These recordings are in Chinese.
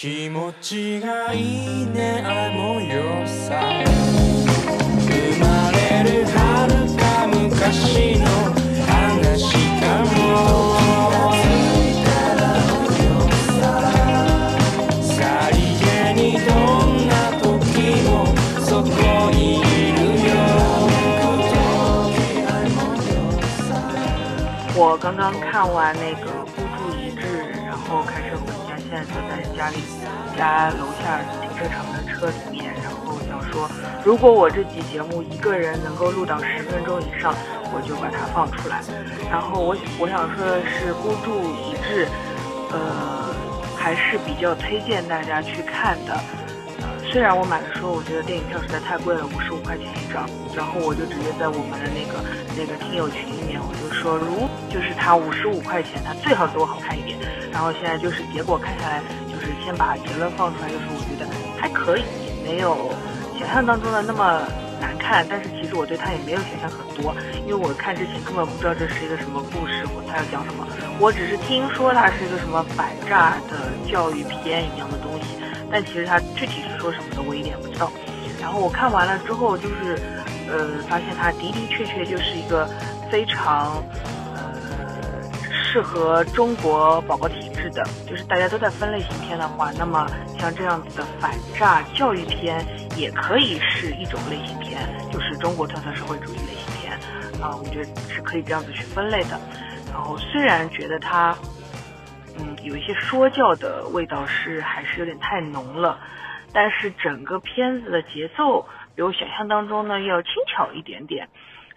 気持ちがいいねあの夜さ生まれる遥か昔の話かもさりげにどんな時もそこにいるよ我刚刚看完那个《家里家楼下停车场的车里面，然后想说，如果我这期节目一个人能够录到十分钟以上，我就把它放出来。然后我我想说的是，《孤注一掷》，呃，还是比较推荐大家去看的。呃，虽然我买的时候我觉得电影票实在太贵了，五十五块钱一张，然后我就直接在我们的那个那个听友群里面，我就说，如就是它五十五块钱，它最好给我好看一点。然后现在就是结果看下来，先把结论放出来，就是我觉得还可以，没有想象当中的那么难看。但是其实我对它也没有想象很多，因为我看之前根本不知道这是一个什么故事，我它要讲什么。我只是听说它是一个什么反诈的教育片一样的东西。但其实它具体是说什么的，我一点不知道。然后我看完了之后，就是，呃，发现它的的确确就是一个非常，呃，适合中国宝宝体是的。就是大家都在分类型片的。话，那么像这样子的。反诈教育片也可以是一种类型片，就是中国特色社会主义类型片啊，我觉得是可以这样子去分类的。然后虽然觉得它。嗯，有一些说教的。味道是还是有点太浓了，但是整个片子的。节奏比我想象当中呢要轻巧一点点。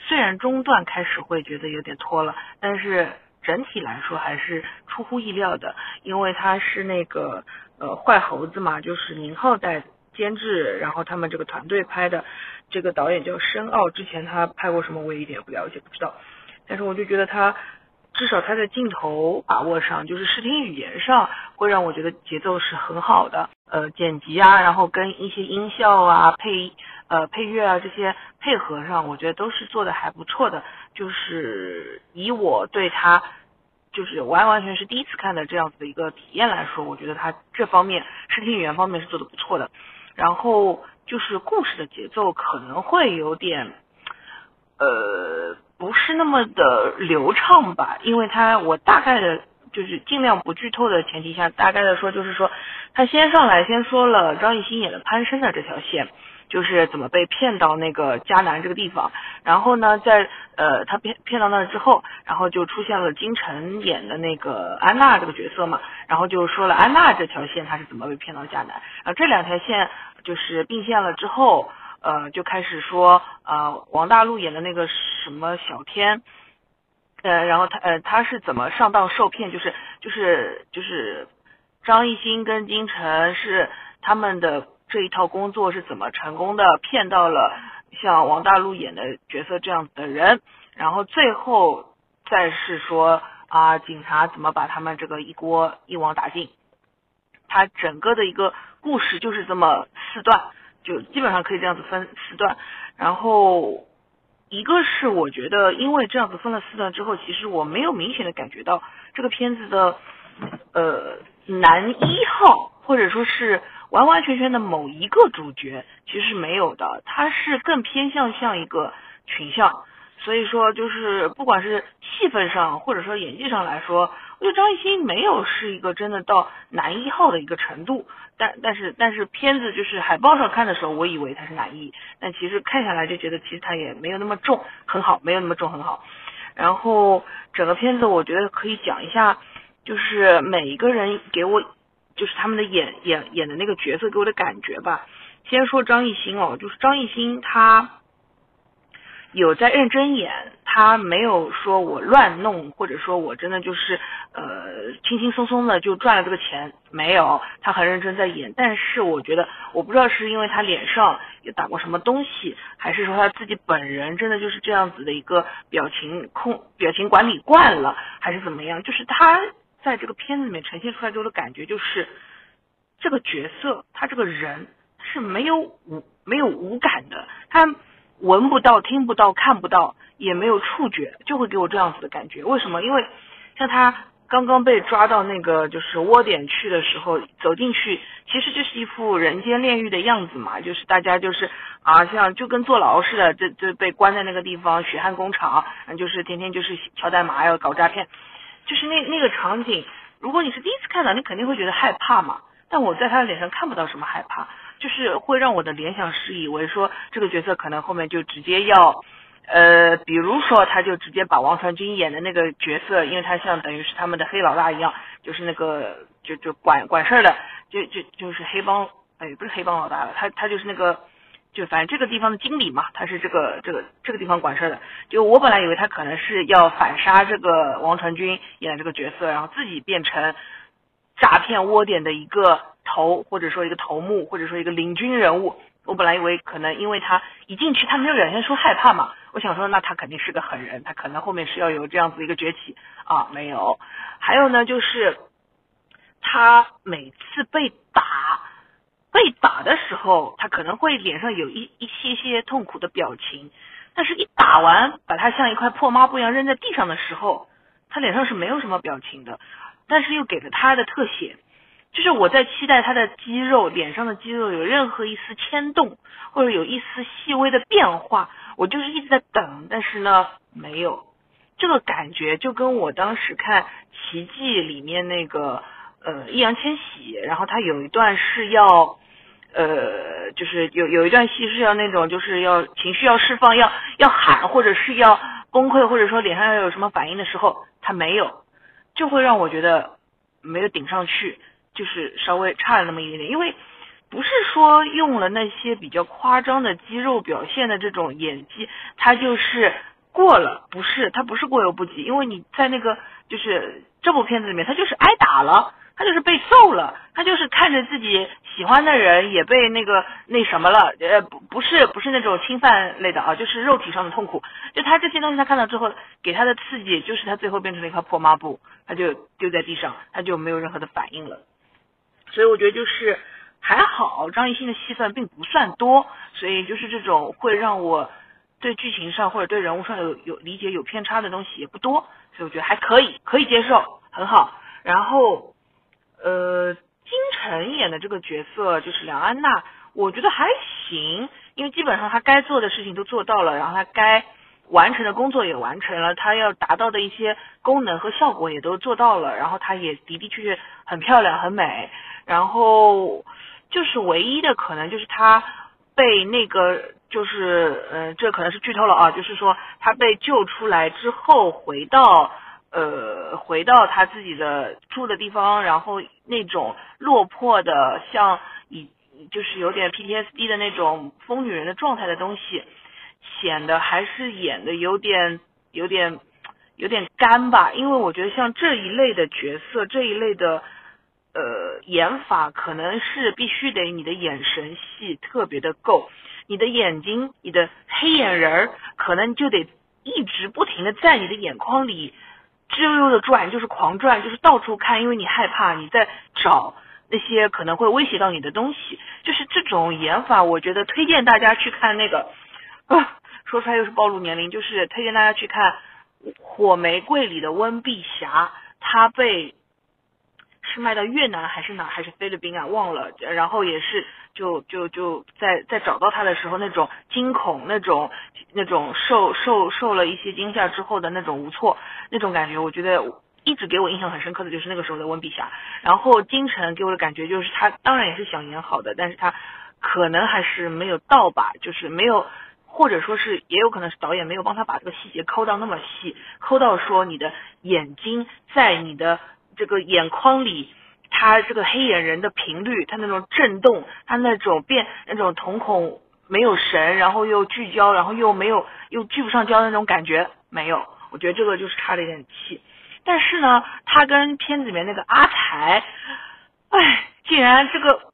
虽然中段开始会觉得有点拖了，但是整体来说还是出乎意料的，因为他是那个呃坏猴子嘛，就是宁浩在监制，然后他们这个团队拍的，这个导演叫申奥，之前他拍过什么我也一点不了解，不知道，但是我就觉得他。至少他在镜头把握上，就是视听语言上，会让我觉得节奏是很好的。呃，剪辑啊，然后跟一些音效啊、配呃配乐啊这些配合上，我觉得都是做的还不错的。就是以我对他就是完完全是第一次看的这样子的一个体验来说，我觉得他这方面视听语言方面是做的不错的。然后就是故事的节奏可能会有点，呃。不是那么的流畅吧，因为他我大概的，就是尽量不剧透的前提下，大概的说就是说，他先上来先说了张艺兴演的潘生的这条线，就是怎么被骗到那个迦南这个地方，然后呢，在呃他骗骗到那之后，然后就出现了金晨演的那个安娜这个角色嘛，然后就说了安娜这条线他是怎么被骗到迦南，然后这两条线就是并线了之后。呃，就开始说，呃，王大陆演的那个什么小天，呃，然后他呃他是怎么上当受骗，就是就是就是张艺兴跟金晨是他们的这一套工作是怎么成功的骗到了像王大陆演的角色这样子的人，然后最后再是说啊警察怎么把他们这个一锅一网打尽，他整个的一个故事就是这么四段。就基本上可以这样子分四段，然后一个是我觉得，因为这样子分了四段之后，其实我没有明显的感觉到这个片子的呃男一号或者说是完完全全的某一个主角，其实是没有的，他是更偏向像一个群像，所以说就是不管是戏份上或者说演技上来说。因为张艺兴没有是一个真的到男一号的一个程度，但但是但是片子就是海报上看的时候，我以为他是男一，但其实看下来就觉得其实他也没有那么重，很好，没有那么重，很好。然后整个片子我觉得可以讲一下，就是每一个人给我就是他们的演演演的那个角色给我的感觉吧。先说张艺兴哦，就是张艺兴他。有在认真演，他没有说我乱弄，或者说我真的就是呃轻轻松松的就赚了这个钱，没有，他很认真在演。但是我觉得，我不知道是因为他脸上有打过什么东西，还是说他自己本人真的就是这样子的一个表情控、表情管理惯了，还是怎么样？就是他在这个片子里面呈现出来之后的感觉，就是这个角色他这个人是没有无没有无感的，他。闻不到、听不到、看不到，也没有触觉，就会给我这样子的感觉。为什么？因为像他刚刚被抓到那个就是窝点去的时候，走进去，其实就是一副人间炼狱的样子嘛，就是大家就是啊，像就跟坐牢似的，这这被关在那个地方血汗工厂，就是天天就是敲代码要搞诈骗，就是那那个场景，如果你是第一次看到，你肯定会觉得害怕嘛。但我在他的脸上看不到什么害怕，就是会让我的联想是以为说这个角色可能后面就直接要。呃，比如说，他就直接把王传君演的那个角色，因为他像等于是他们的黑老大一样，就是那个就就管管事儿的，就就就是黑帮，哎，不是黑帮老大了，他他就是那个，就反正这个地方的经理嘛，他是这个这个这个地方管事儿的。就我本来以为他可能是要反杀这个王传君演的这个角色，然后自己变成诈骗窝点的一个头，或者说一个头目，或者说一个领军人物。我本来以为可能因为他一进去他没有表现出害怕嘛，我想说那他肯定是个狠人，他可能后面是要有这样子一个崛起啊，没有。还有呢，就是他每次被打被打的时候，他可能会脸上有一一些些痛苦的表情，但是一打完把他像一块破抹布一样扔在地上的时候，他脸上是没有什么表情的，但是又给了他的特写。就是我在期待他的肌肉，脸上的肌肉有任何一丝牵动，或者有一丝细微的变化，我就是一直在等，但是呢，没有这个感觉，就跟我当时看《奇迹》里面那个呃易烊千玺，然后他有一段是要呃，就是有有一段戏是要那种就是要情绪要释放，要要喊，或者是要崩溃，或者说脸上要有什么反应的时候，他没有，就会让我觉得没有顶上去。就是稍微差了那么一点点，因为不是说用了那些比较夸张的肌肉表现的这种演技，他就是过了，不是他不是过犹不及，因为你在那个就是这部片子里面，他就是挨打了，他就是被揍了，他就是看着自己喜欢的人也被那个那什么了，呃不不是不是那种侵犯类的啊，就是肉体上的痛苦，就他这些东西他看到之后给他的刺激，就是他最后变成了一块破抹布，他就丢在地上，他就没有任何的反应了。所以我觉得就是还好，张艺兴的戏份并不算多，所以就是这种会让我对剧情上或者对人物上有有理解有偏差的东西也不多，所以我觉得还可以，可以接受，很好。然后，呃，金晨演的这个角色就是梁安娜，我觉得还行，因为基本上她该做的事情都做到了，然后她该完成的工作也完成了，他要达到的一些功能和效果也都做到了，然后她也的的确确很漂亮，很美。然后就是唯一的可能就是他被那个就是嗯，这可能是剧透了啊，就是说他被救出来之后回到呃回到他自己的住的地方，然后那种落魄的像以就是有点 PTSD 的那种疯女人的状态的东西，显得还是演的有点有点有点干吧，因为我觉得像这一类的角色这一类的。呃，演法可能是必须得你的眼神戏特别的够，你的眼睛，你的黑眼仁儿可能就得一直不停的在你的眼眶里吱溜溜的转，就是狂转，就是到处看，因为你害怕你在找那些可能会威胁到你的东西，就是这种演法，我觉得推荐大家去看那个，说出来又是暴露年龄，就是推荐大家去看《火玫瑰》里的温碧霞，她被。是卖到越南还是哪还是菲律宾啊？忘了。然后也是就就就在在找到她的时候，那种惊恐，那种那种受受受了一些惊吓之后的那种无措，那种感觉，我觉得一直给我印象很深刻的就是那个时候的温碧霞。然后金晨给我的感觉就是他当然也是想演好的，但是他可能还是没有到吧，就是没有，或者说是也有可能是导演没有帮他把这个细节抠到那么细，抠到说你的眼睛在你的。这个眼眶里，他这个黑眼人的频率，他那种震动，他那种变那种瞳孔没有神，然后又聚焦，然后又没有又聚不上焦的那种感觉没有，我觉得这个就是差了一点气。但是呢，他跟片子里面那个阿才，哎，竟然这个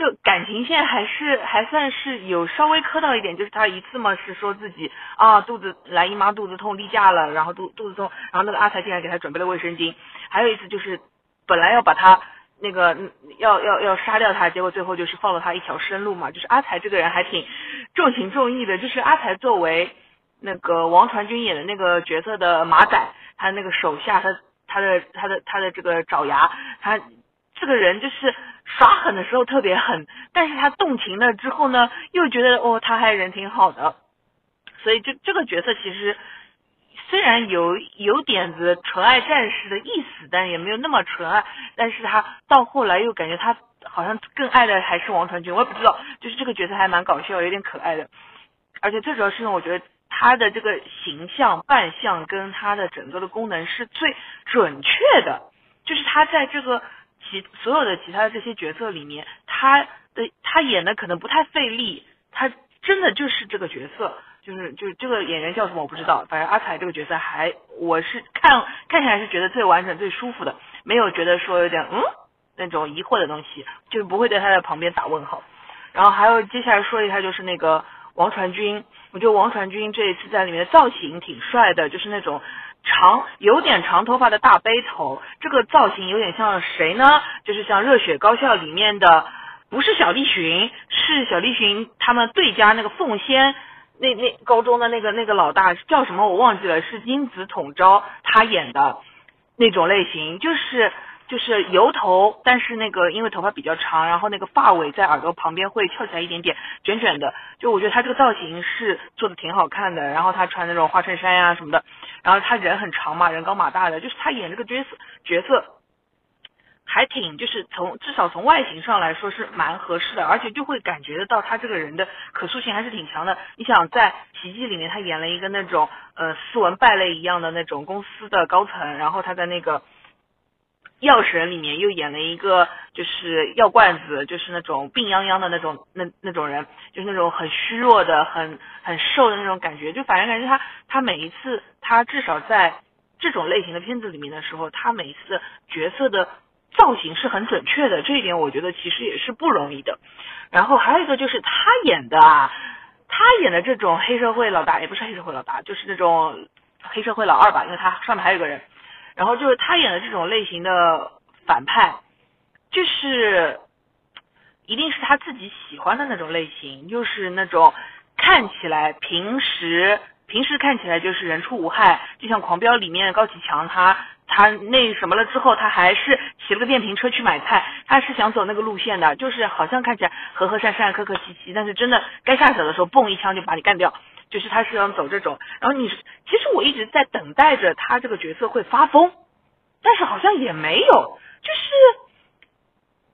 就感情线还是还算是有稍微磕到一点，就是他一次嘛是说自己啊肚子来姨妈肚子痛例假了，然后肚肚子痛，然后那个阿才竟然给他准备了卫生巾。还有一次就是，本来要把他那个要要要杀掉他，结果最后就是放了他一条生路嘛。就是阿才这个人还挺重情重义的。就是阿才作为那个王传君演的那个角色的马仔，他那个手下，他他的他的他的这个爪牙，他这个人就是耍狠的时候特别狠，但是他动情了之后呢，又觉得哦他还人挺好的，所以这这个角色其实虽然有有点子纯爱战士的意思，但也没有那么纯爱，但是他到后来又感觉他好像更爱的还是王传君，我也不知道，就是这个角色还蛮搞笑，有点可爱的，而且最主要是呢，我觉得。他的这个形象扮相跟他的整个的功能是最准确的，就是他在这个其所有的其他的这些角色里面，他的他演的可能不太费力，他真的就是这个角色，就是就是这个演员叫什么我不知道，反正阿彩这个角色还我是看看起来是觉得最完整最舒服的，没有觉得说有点嗯那种疑惑的东西，就是不会在他的旁边打问号。然后还有接下来说一下就是那个。王传君，我觉得王传君这一次在里面造型挺帅的，就是那种长有点长头发的大背头，这个造型有点像谁呢？就是像《热血高校》里面的，不是小栗旬，是小栗旬他们对家那个凤仙，那那高中的那个那个老大叫什么我忘记了，是金子统昭他演的那种类型，就是。就是油头，但是那个因为头发比较长，然后那个发尾在耳朵旁边会翘起来一点点，卷卷的。就我觉得他这个造型是做的挺好看的。然后他穿那种花衬衫呀什么的，然后他人很长嘛，人高马大的，就是他演这个角色角色还挺，就是从至少从外形上来说是蛮合适的，而且就会感觉得到他这个人的可塑性还是挺强的。你想在奇迹里面他演了一个那种呃斯文败类一样的那种公司的高层，然后他在那个。药神里面又演了一个，就是药罐子，就是那种病殃殃的那种那那种人，就是那种很虚弱的、很很瘦的那种感觉。就反正感觉他他每一次他至少在这种类型的片子里面的时候，他每一次角色的造型是很准确的。这一点我觉得其实也是不容易的。然后还有一个就是他演的啊，他演的这种黑社会老大也不是黑社会老大，就是那种黑社会老二吧，因为他上面还有个人。然后就是他演的这种类型的反派，就是一定是他自己喜欢的那种类型，就是那种看起来平时平时看起来就是人畜无害，就像《狂飙》里面高启强他他那什么了之后，他还是骑了个电瓶车去买菜，他是想走那个路线的，就是好像看起来和和善善、客客气气，但是真的该下手的时候，嘣一枪就把你干掉。就是他是想走这种，然后你其实我一直在等待着他这个角色会发疯，但是好像也没有。就是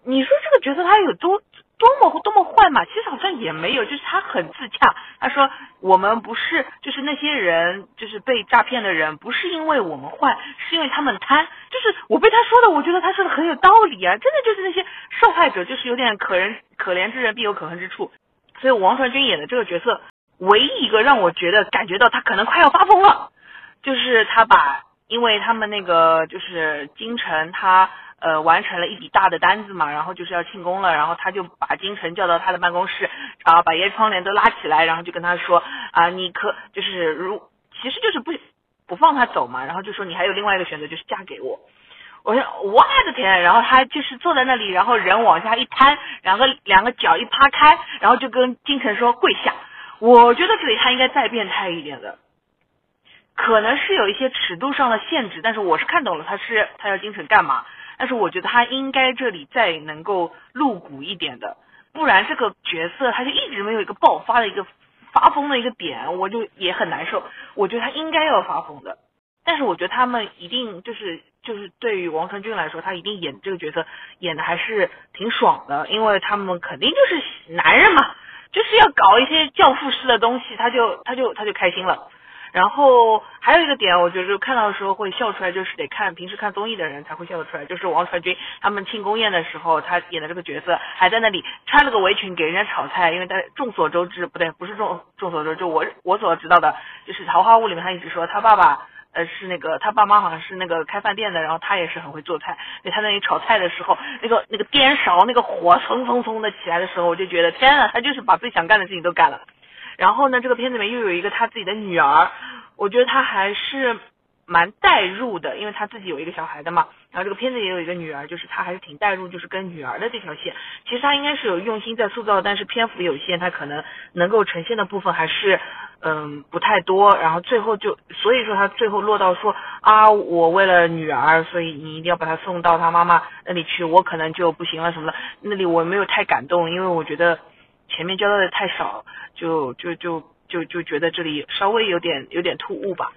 你说这个角色他有多多么多么坏嘛？其实好像也没有，就是他很自洽。他说我们不是，就是那些人，就是被诈骗的人，不是因为我们坏，是因为他们贪。就是我被他说的，我觉得他说的很有道理啊，真的就是那些受害者，就是有点可人可怜之人必有可恨之处。所以王传君演的这个角色。唯一一个让我觉得感觉到他可能快要发疯了，就是他把，因为他们那个就是京城，他呃完成了一笔大的单子嘛，然后就是要庆功了，然后他就把京城叫到他的办公室，然后把烟窗帘都拉起来，然后就跟他说啊，你可就是如其实就是不不放他走嘛，然后就说你还有另外一个选择，就是嫁给我。我说我的天，然后他就是坐在那里，然后人往下一瘫，两个两个脚一趴开，然后就跟金城说跪下。我觉得这里他应该再变态一点的，可能是有一些尺度上的限制，但是我是看懂了他是他要精神干嘛，但是我觉得他应该这里再能够露骨一点的，不然这个角色他就一直没有一个爆发的一个发疯的一个点，我就也很难受。我觉得他应该要发疯的，但是我觉得他们一定就是就是对于王传君来说，他一定演这个角色演的还是挺爽的，因为他们肯定就是男人嘛。就是要搞一些教父式的东西，他就他就他就开心了。然后还有一个点，我觉得看到的时候会笑出来，就是得看平时看综艺的人才会笑得出来。就是王传君他们庆功宴的时候，他演的这个角色还在那里穿了个围裙给人家炒菜，因为大家众所周知，不对，不是众众所周知，我我所知道的，就是《桃花坞》里面他一直说他爸爸。呃，是那个他爸妈好像是那个开饭店的，然后他也是很会做菜。所以他在那里炒菜的时候，那个那个颠勺，那个火蹭蹭蹭的起来的时候，我就觉得天啊，他就是把自己想干的事情都干了。然后呢，这个片子里面又有一个他自己的女儿，我觉得他还是蛮带入的，因为他自己有一个小孩的嘛。然后这个片子也有一个女儿，就是他还是挺带入，就是跟女儿的这条线。其实他应该是有用心在塑造，但是篇幅有限，他可能能够呈现的部分还是嗯不太多，然后最后就所以说他最后落到说啊，我为了女儿，所以你一定要把她送到她妈妈那里去，我可能就不行了什么的，那里我没有太感动，因为我觉得前面交代的太少，就就就就就觉得这里稍微有点有点突兀吧。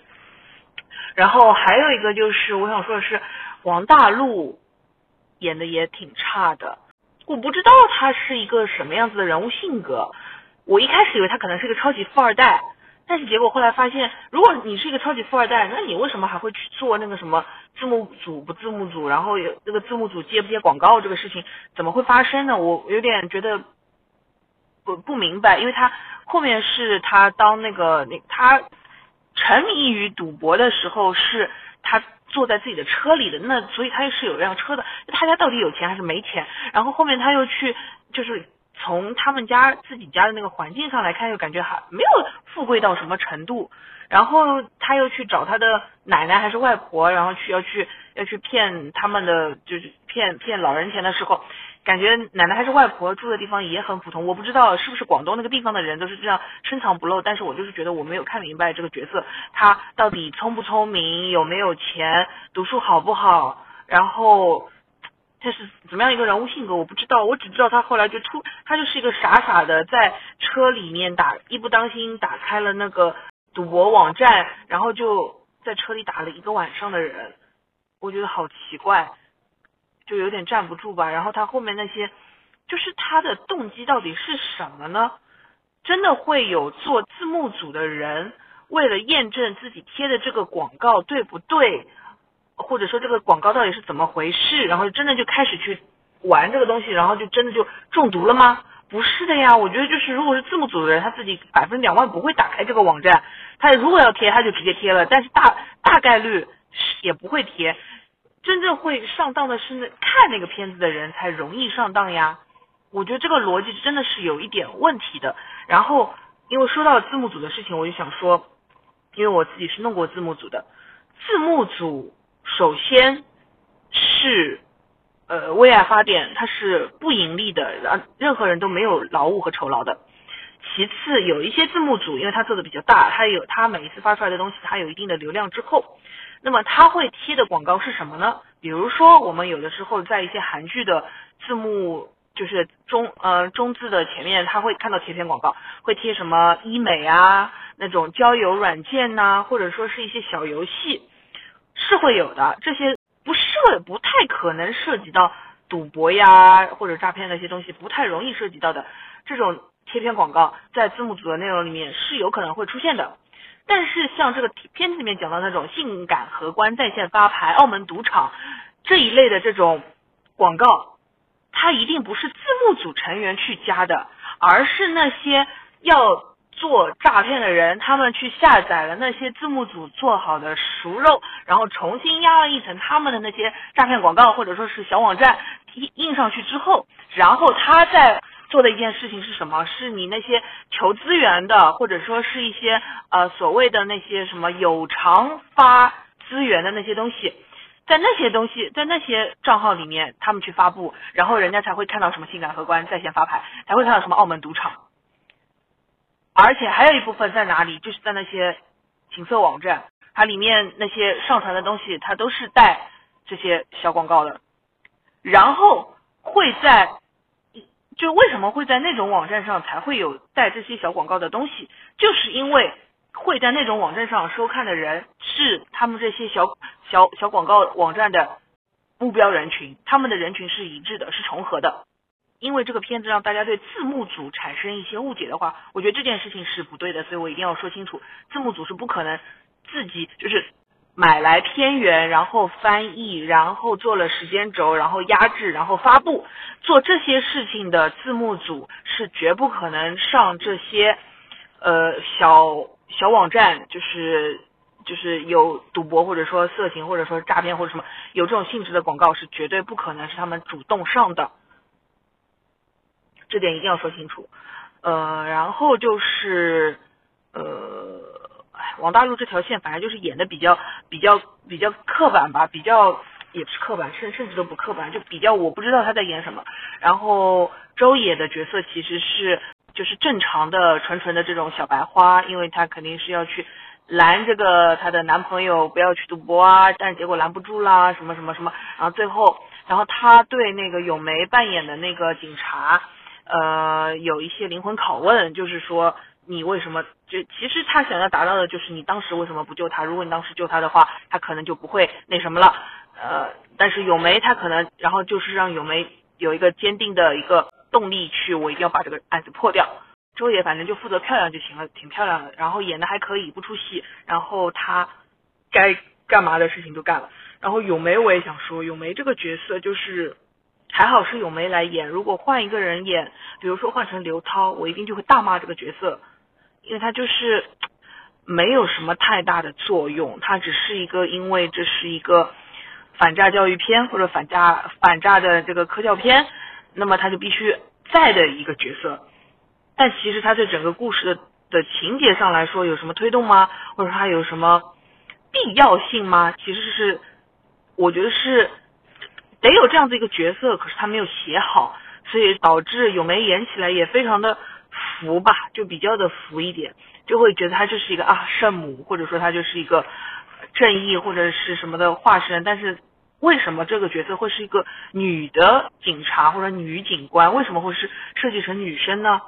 然后还有一个就是我想说的是，王大陆演的也挺差的，我不知道他是一个什么样子的人物性格。我一开始以为他可能是个超级富二代，但是结果后来发现，如果你是一个超级富二代，那你为什么还会去做那个什么字幕组不字幕组，然后有那个字幕组接不接广告这个事情怎么会发生呢？我有点觉得不不明白，因为他后面是他当那个那他沉迷于赌博的时候，是他坐在自己的车里的，那所以他又是有辆车的，他家到底有钱还是没钱？然后后面他又去就是。从他们家自己家的那个环境上来看，又感觉还没有富贵到什么程度。然后他又去找他的奶奶还是外婆，然后去要去要去骗他们的，就是骗骗老人钱的时候，感觉奶奶还是外婆住的地方也很普通。我不知道是不是广东那个地方的人都是这样深藏不露，但是我就是觉得我没有看明白这个角色，他到底聪不聪明，有没有钱，读书好不好，然后。他是怎么样一个人物性格？我不知道，我只知道他后来就突，他就是一个傻傻的在车里面打，一不当心打开了那个赌博网站，然后就在车里打了一个晚上的人，我觉得好奇怪，就有点站不住吧。然后他后面那些，就是他的动机到底是什么呢？真的会有做字幕组的人为了验证自己贴的这个广告对不对？或者说这个广告到底是怎么回事？然后真的就开始去玩这个东西，然后就真的就中毒了吗？不是的呀，我觉得就是如果是字幕组的人，他自己百分之两万不会打开这个网站，他如果要贴他就直接贴了，但是大大概率也不会贴。真正会上当的是那看那个片子的人才容易上当呀。我觉得这个逻辑真的是有一点问题的。然后因为说到字幕组的事情，我就想说，因为我自己是弄过字幕组的，字幕组。首先是呃为爱发电，它是不盈利的，让任何人都没有劳务和酬劳的。其次，有一些字幕组，因为它做的比较大，它有它每一次发出来的东西，它有一定的流量之后，那么它会贴的广告是什么呢？比如说，我们有的时候在一些韩剧的字幕，就是中呃中字的前面，他会看到贴片广告，会贴什么医美啊，那种交友软件呐，或者说是一些小游戏。是会有的，这些不涉不太可能涉及到赌博呀或者诈骗那些东西，不太容易涉及到的这种贴片广告，在字幕组的内容里面是有可能会出现的。但是像这个片子里面讲到那种性感荷官在线发牌、澳门赌场这一类的这种广告，它一定不是字幕组成员去加的，而是那些要。做诈骗的人，他们去下载了那些字幕组做好的熟肉，然后重新压了一层他们的那些诈骗广告或者说是小网站印印上去之后，然后他在做的一件事情是什么？是你那些求资源的，或者说是一些呃所谓的那些什么有偿发资源的那些东西，在那些东西在那些账号里面他们去发布，然后人家才会看到什么性感荷官在线发牌，才会看到什么澳门赌场。而且还有一部分在哪里？就是在那些情色网站，它里面那些上传的东西，它都是带这些小广告的。然后会在，就为什么会在那种网站上才会有带这些小广告的东西？就是因为会在那种网站上收看的人是他们这些小小小广告网站的目标人群，他们的人群是一致的，是重合的。因为这个片子让大家对字幕组产生一些误解的话，我觉得这件事情是不对的，所以我一定要说清楚，字幕组是不可能自己就是买来片源，然后翻译，然后做了时间轴，然后压制，然后发布，做这些事情的字幕组是绝不可能上这些呃小小网站，就是就是有赌博或者说色情或者说诈骗或者什么有这种性质的广告是绝对不可能是他们主动上的。这点一定要说清楚，呃，然后就是，呃，哎，王大陆这条线反正就是演的比较比较比较刻板吧，比较也不是刻板，甚甚至都不刻板，就比较我不知道他在演什么。然后周也的角色其实是就是正常的纯纯的这种小白花，因为她肯定是要去拦这个她的男朋友不要去赌博啊，但结果拦不住啦，什么什么什么，然后最后，然后她对那个咏梅扮演的那个警察，呃，有一些灵魂拷问，就是说你为什么就其实他想要达到的就是你当时为什么不救他？如果你当时救他的话，他可能就不会那什么了。呃，但是咏梅她可能，然后就是让咏梅有一个坚定的一个动力去，我一定要把这个案子破掉。周也反正就负责漂亮就行了，挺漂亮的，然后演的还可以，不出戏，然后他该干嘛的事情都干了。然后咏梅我也想说，咏梅这个角色就是还好是咏梅来演，如果换一个人演，比如说换成刘涛，我一定就会大骂这个角色，因为他就是没有什么太大的作用，他只是一个因为这是一个。反诈教育片或者反诈反诈的这个科教片，那么他就必须在的一个角色，但其实他对整个故事的的情节上来说有什么推动吗？或者他有什么必要性吗？其实是我觉得是得有这样子一个角色，可是他没有写好，所以导致咏梅演起来也非常的浮吧，就比较的浮一点，就会觉得他就是一个啊圣母，或者说他就是一个正义或者是什么的化身，但是。为什么这个角色会是一个女的警察或者女警官？为什么会是设计成女生呢？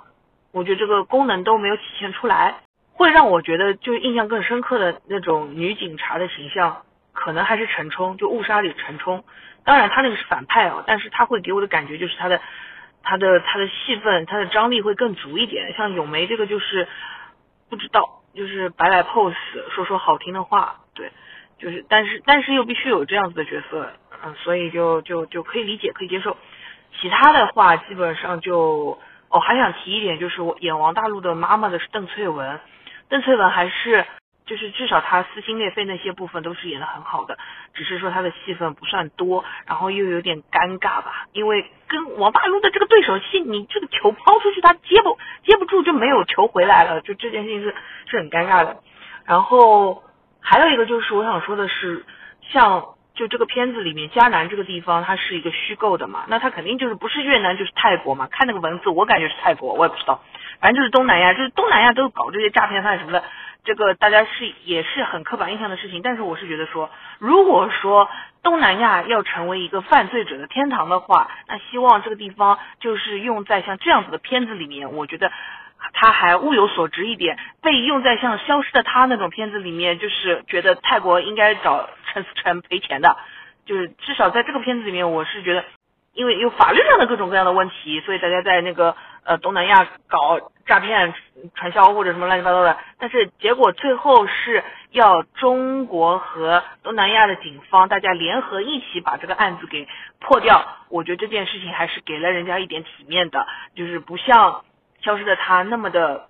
我觉得这个功能都没有体现出来，会让我觉得就印象更深刻的那种女警察的形象，可能还是陈冲，就误杀里陈冲。当然他那个是反派哦，但是他会给我的感觉就是他的他的他的戏份，他的张力会更足一点。像咏梅这个就是不知道，就是摆摆 pose，说说好听的话，对。就是，但是，但是又必须有这样子的角色，嗯，所以就就就可以理解，可以接受。其他的话，基本上就，哦，还想提一点，就是我演王大陆的妈妈的是邓萃雯，邓萃雯还是，就是至少他撕心裂肺那些部分都是演的很好的，只是说他的戏份不算多，然后又有点尴尬吧，因为跟王大陆的这个对手戏，你这个球抛出去，他接不接不住就没有球回来了，就这件事情是是很尴尬的，然后。还有一个就是我想说的是，像就这个片子里面迦南这个地方，它是一个虚构的嘛，那它肯定就是不是越南就是泰国嘛。看那个文字，我感觉是泰国，我也不知道，反正就是东南亚，就是东南亚都搞这些诈骗犯什么的，这个大家是也是很刻板印象的事情。但是我是觉得说，如果说东南亚要成为一个犯罪者的天堂的话，那希望这个地方就是用在像这样子的片子里面，我觉得。他还物有所值一点，被用在像《消失的他》那种片子里面，就是觉得泰国应该找陈思诚赔钱的，就是至少在这个片子里面，我是觉得，因为有法律上的各种各样的问题，所以大家在那个呃东南亚搞诈骗传销或者什么乱七八糟的，但是结果最后是要中国和东南亚的警方大家联合一起把这个案子给破掉，我觉得这件事情还是给了人家一点体面的，就是不像。消失的他那么的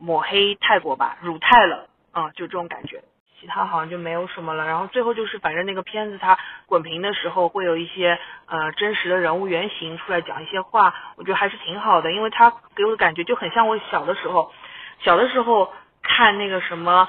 抹黑泰国吧，辱泰了，啊，就这种感觉，其他好像就没有什么了。然后最后就是，反正那个片子它滚屏的时候会有一些呃真实的人物原型出来讲一些话，我觉得还是挺好的，因为他给我的感觉就很像我小的时候，小的时候看那个什么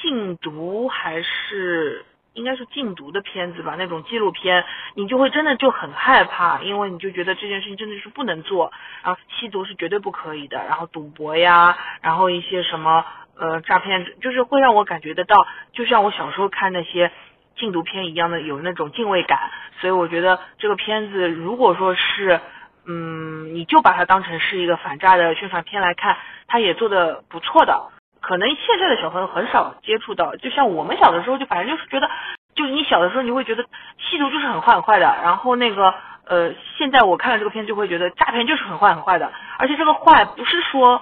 禁毒还是。应该是禁毒的片子吧，那种纪录片，你就会真的就很害怕，因为你就觉得这件事情真的是不能做，然后吸毒是绝对不可以的，然后赌博呀，然后一些什么呃诈骗，就是会让我感觉得到，就像我小时候看那些禁毒片一样的有那种敬畏感，所以我觉得这个片子如果说是，嗯，你就把它当成是一个反诈的宣传片来看，它也做的不错的。可能现在的小朋友很少接触到，就像我们小的时候，就反正就是觉得，就是你小的时候你会觉得吸毒就是很坏很坏的，然后那个呃，现在我看了这个片就会觉得诈骗就是很坏很坏的，而且这个坏不是说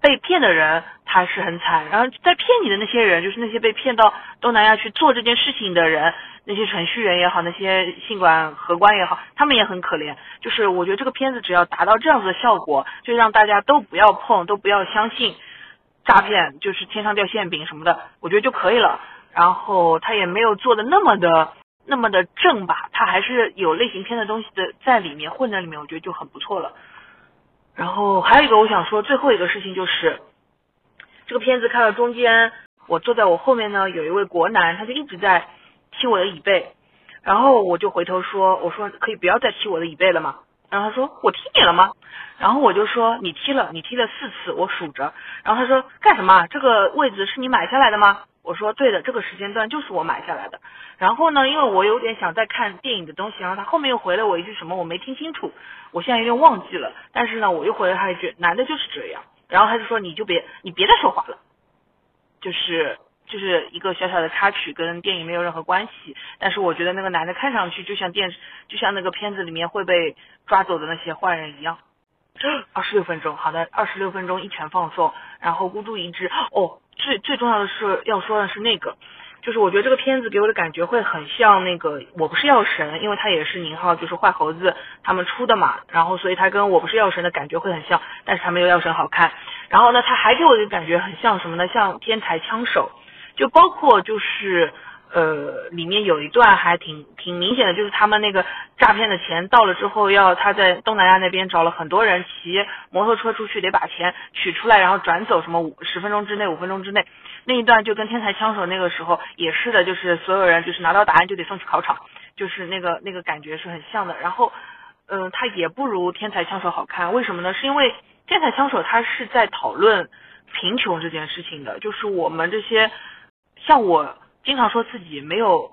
被骗的人他是很惨，然后在骗你的那些人，就是那些被骗到东南亚去做这件事情的人，那些程序员也好，那些信管荷官也好，他们也很可怜。就是我觉得这个片子只要达到这样子的效果，就让大家都不要碰，都不要相信。诈骗就是天上掉馅饼什么的，我觉得就可以了。然后他也没有做的那么的 那么的正吧，他还是有类型片的东西的在里面混在里面，我觉得就很不错了。然后还有一个我想说最后一个事情就是，这个片子看到中间，我坐在我后面呢有一位国男，他就一直在踢我的椅背，然后我就回头说，我说可以不要再踢我的椅背了吗？然后他说我踢你了吗？然后我就说你踢了，你踢了四次，我数着。然后他说干什么？这个位置是你买下来的吗？我说对的，这个时间段就是我买下来的。然后呢，因为我有点想再看电影的东西，然后他后面又回了我一句什么，我没听清楚，我现在有点忘记了。但是呢，我又回了他一句，男的就是这样。然后他就说你就别你别再说话了，就是就是一个小小的插曲，跟电影没有任何关系。但是我觉得那个男的看上去就像电视，就像那个片子里面会被抓走的那些坏人一样。二十六分钟，好的，二十六分钟一拳放送，然后孤注一掷。哦，最最重要的是要说的是那个，就是我觉得这个片子给我的感觉会很像那个《我不是药神》，因为它也是宁浩就是坏猴子他们出的嘛，然后所以它跟我不是药神的感觉会很像，但是它没有药神好看。然后呢，它还给我的感觉很像什么呢？像天才枪手，就包括就是。呃，里面有一段还挺挺明显的，就是他们那个诈骗的钱到了之后，要他在东南亚那边找了很多人骑摩托车出去，得把钱取出来，然后转走，什么五十分钟之内、五分钟之内，那一段就跟天才枪手那个时候也是的，就是所有人就是拿到答案就得送去考场，就是那个那个感觉是很像的。然后，嗯，它也不如天才枪手好看，为什么呢？是因为天才枪手它是在讨论贫穷这件事情的，就是我们这些像我。经常说自己没有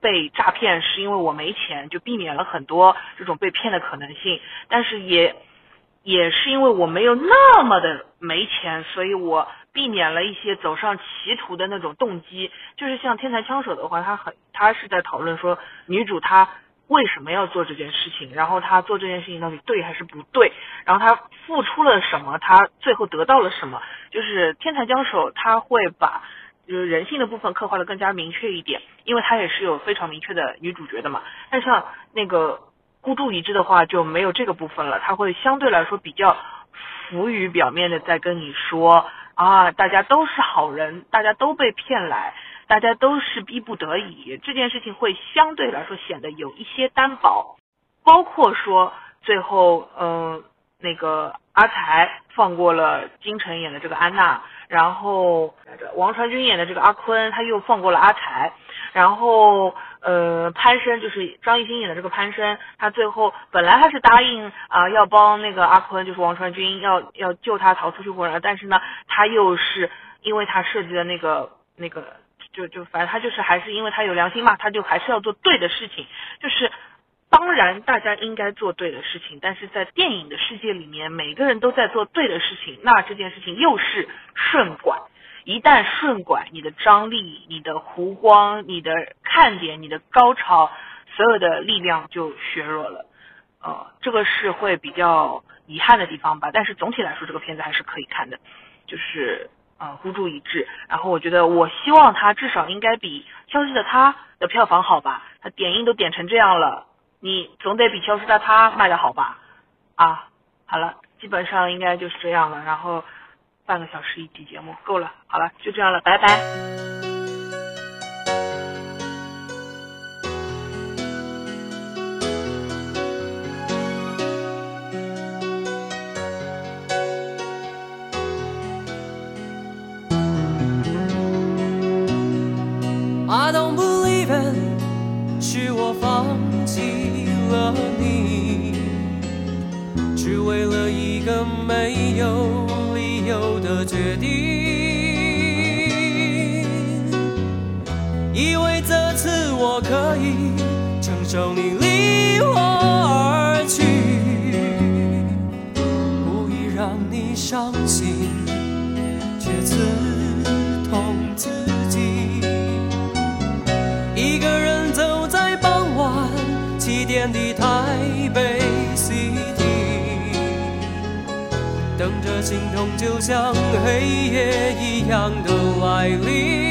被诈骗，是因为我没钱，就避免了很多这种被骗的可能性。但是也也是因为我没有那么的没钱，所以我避免了一些走上歧途的那种动机。就是像天才枪手的话，他很他是在讨论说女主她为什么要做这件事情，然后她做这件事情到底对还是不对，然后她付出了什么，她最后得到了什么。就是天才枪手他会把。就是人性的部分刻画的更加明确一点，因为它也是有非常明确的女主角的嘛。但像那个孤注一掷的话就没有这个部分了，它会相对来说比较浮于表面的在跟你说啊，大家都是好人，大家都被骗来，大家都是逼不得已，这件事情会相对来说显得有一些单薄。包括说最后，嗯，那个阿才放过了金晨演的这个安娜。然后王传君演的这个阿坤，他又放过了阿才。然后呃，潘生就是张艺兴演的这个潘生，他最后本来他是答应啊要帮那个阿坤，就是王传君要要救他逃出去或者，但是呢，他又是因为他设计的那个那个，就就反正他就是还是因为他有良心嘛，他就还是要做对的事情，就是。当然，大家应该做对的事情，但是在电影的世界里面，每个人都在做对的事情，那这件事情又是顺拐。一旦顺拐，你的张力、你的弧光、你的看点、你的高潮，所有的力量就削弱了。呃，这个是会比较遗憾的地方吧。但是总体来说，这个片子还是可以看的，就是呃孤注一掷。然后我觉得，我希望它至少应该比《消失的她》的票房好吧？它点映都点成这样了。你总得比消失的他卖的好吧？啊，好了，基本上应该就是这样了。然后半个小时一集节目够了，好了，就这样了，拜拜。就像黑夜一样的来临。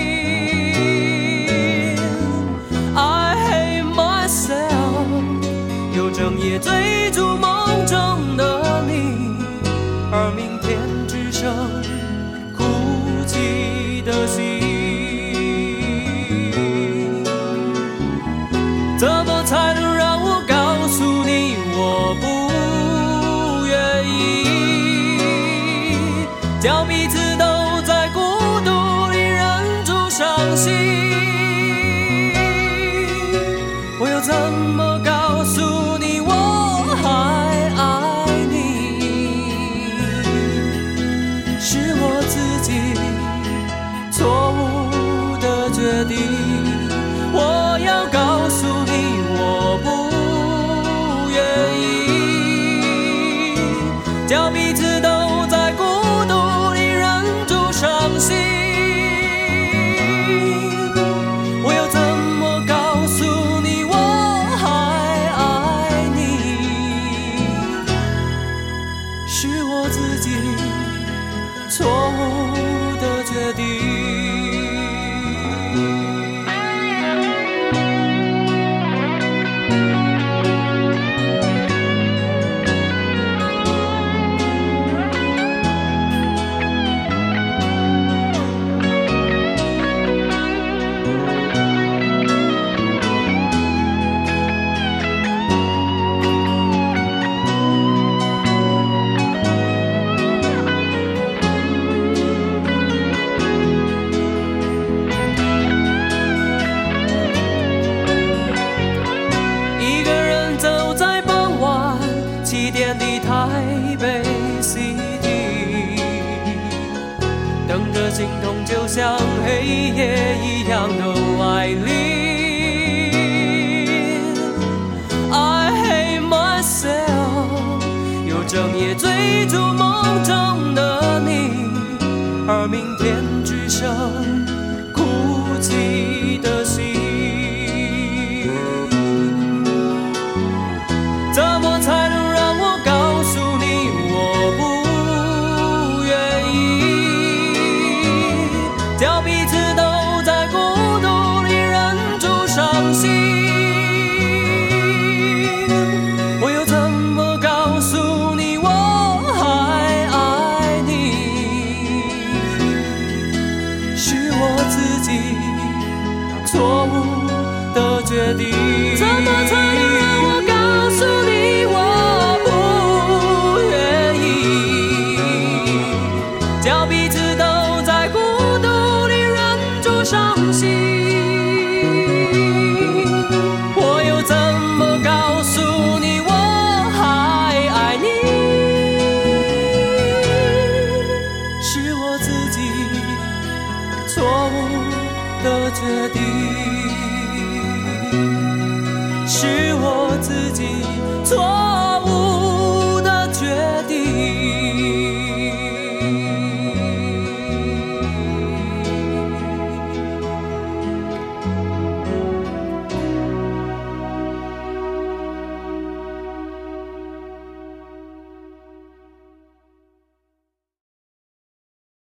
想，